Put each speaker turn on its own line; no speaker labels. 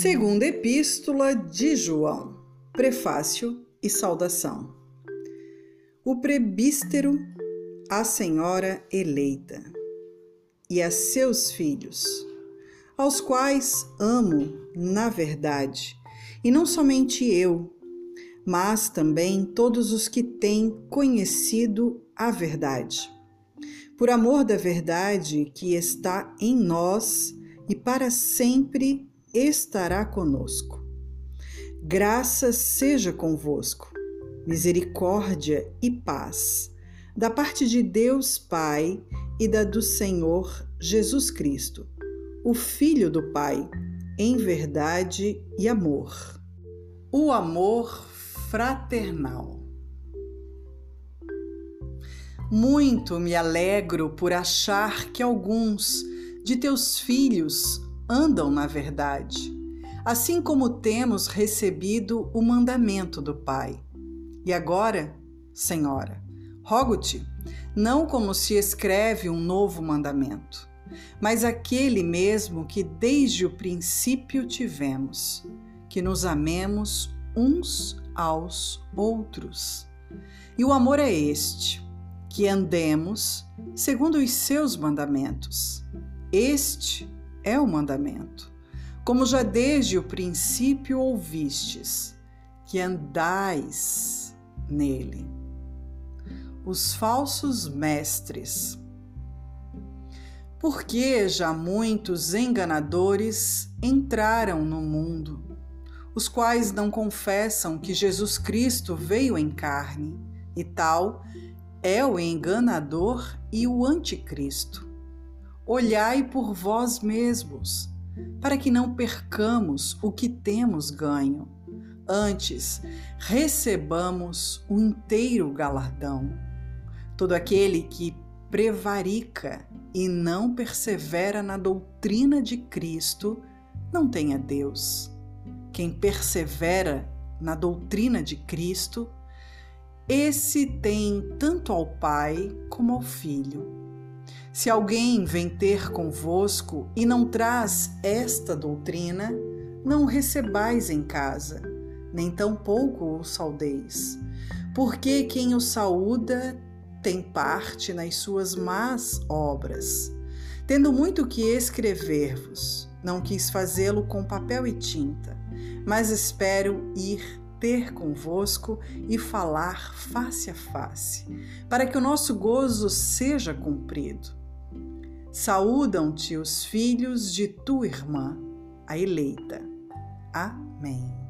Segunda Epístola de João, Prefácio e Saudação. O prebístero à Senhora eleita e a seus filhos, aos quais amo na verdade, e não somente eu, mas também todos os que têm conhecido a verdade. Por amor da verdade que está em nós e para sempre estará conosco. Graça seja convosco, misericórdia e paz, da parte de Deus Pai e da do Senhor Jesus Cristo, o Filho do Pai, em verdade e amor. O amor fraternal. Muito me alegro por achar que alguns de teus filhos andam na verdade, assim como temos recebido o mandamento do Pai. E agora, Senhora, rogo-te, não como se escreve um novo mandamento, mas aquele mesmo que desde o princípio tivemos, que nos amemos uns aos outros. E o amor é este, que andemos segundo os seus mandamentos. Este é o mandamento. Como já desde o princípio ouvistes, que andais nele. Os falsos mestres. Porque já muitos enganadores entraram no mundo, os quais não confessam que Jesus Cristo veio em carne, e tal é o enganador e o anticristo olhai por vós mesmos, para que não percamos o que temos ganho. Antes, recebamos o inteiro galardão. Todo aquele que prevarica e não persevera na doutrina de Cristo, não tem a Deus. Quem persevera na doutrina de Cristo, esse tem tanto ao Pai como ao Filho. Se alguém vem ter convosco e não traz esta doutrina, não o recebais em casa, nem tampouco o saudeis, porque quem o saúda tem parte nas suas más obras. Tendo muito que escrever-vos, não quis fazê-lo com papel e tinta, mas espero ir ter convosco e falar face a face, para que o nosso gozo seja cumprido. Saúdam-te os filhos de tua irmã, a eleita. Amém.